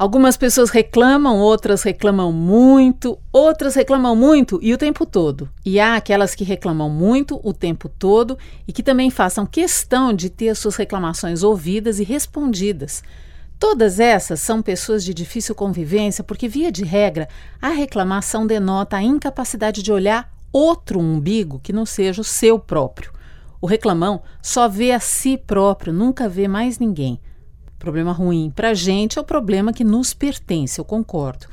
Algumas pessoas reclamam, outras reclamam muito, outras reclamam muito e o tempo todo. E há aquelas que reclamam muito o tempo todo e que também façam questão de ter suas reclamações ouvidas e respondidas. Todas essas são pessoas de difícil convivência porque, via de regra, a reclamação denota a incapacidade de olhar outro umbigo que não seja o seu próprio. O reclamão só vê a si próprio, nunca vê mais ninguém. Problema ruim para a gente é o problema que nos pertence, eu concordo.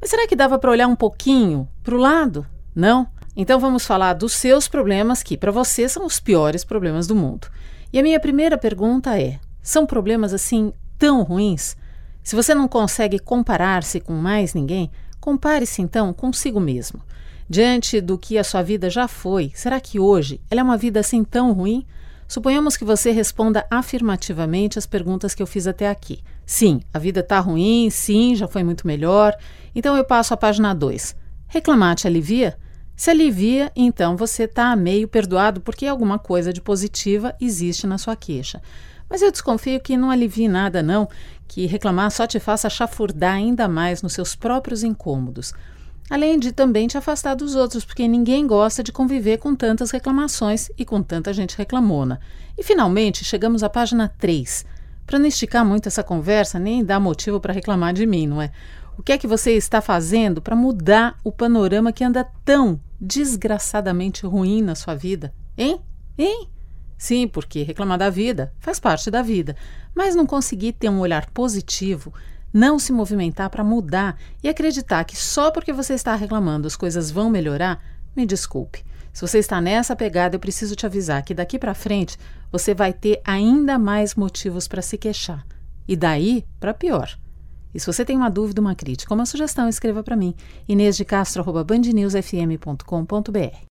Mas será que dava para olhar um pouquinho para o lado? Não? Então vamos falar dos seus problemas, que para você são os piores problemas do mundo. E a minha primeira pergunta é: são problemas assim tão ruins? Se você não consegue comparar-se com mais ninguém, compare-se então consigo mesmo. Diante do que a sua vida já foi, será que hoje ela é uma vida assim tão ruim? Suponhamos que você responda afirmativamente as perguntas que eu fiz até aqui. Sim, a vida está ruim, sim, já foi muito melhor. Então eu passo à página 2. Reclamar te alivia? Se alivia, então você está meio perdoado porque alguma coisa de positiva existe na sua queixa. Mas eu desconfio que não alivie nada, não, que reclamar só te faça chafurdar ainda mais nos seus próprios incômodos. Além de também te afastar dos outros, porque ninguém gosta de conviver com tantas reclamações e com tanta gente reclamona. E finalmente chegamos à página 3. Para não esticar muito essa conversa, nem dar motivo para reclamar de mim, não é? O que é que você está fazendo para mudar o panorama que anda tão desgraçadamente ruim na sua vida? Hein? Hein? Sim, porque reclamar da vida faz parte da vida, mas não conseguir ter um olhar positivo, não se movimentar para mudar e acreditar que só porque você está reclamando as coisas vão melhorar, me desculpe. Se você está nessa pegada, eu preciso te avisar que daqui para frente você vai ter ainda mais motivos para se queixar. E daí para pior. E se você tem uma dúvida, uma crítica, uma sugestão, escreva para mim. Inês de Castro, bandnewsfm.com.br.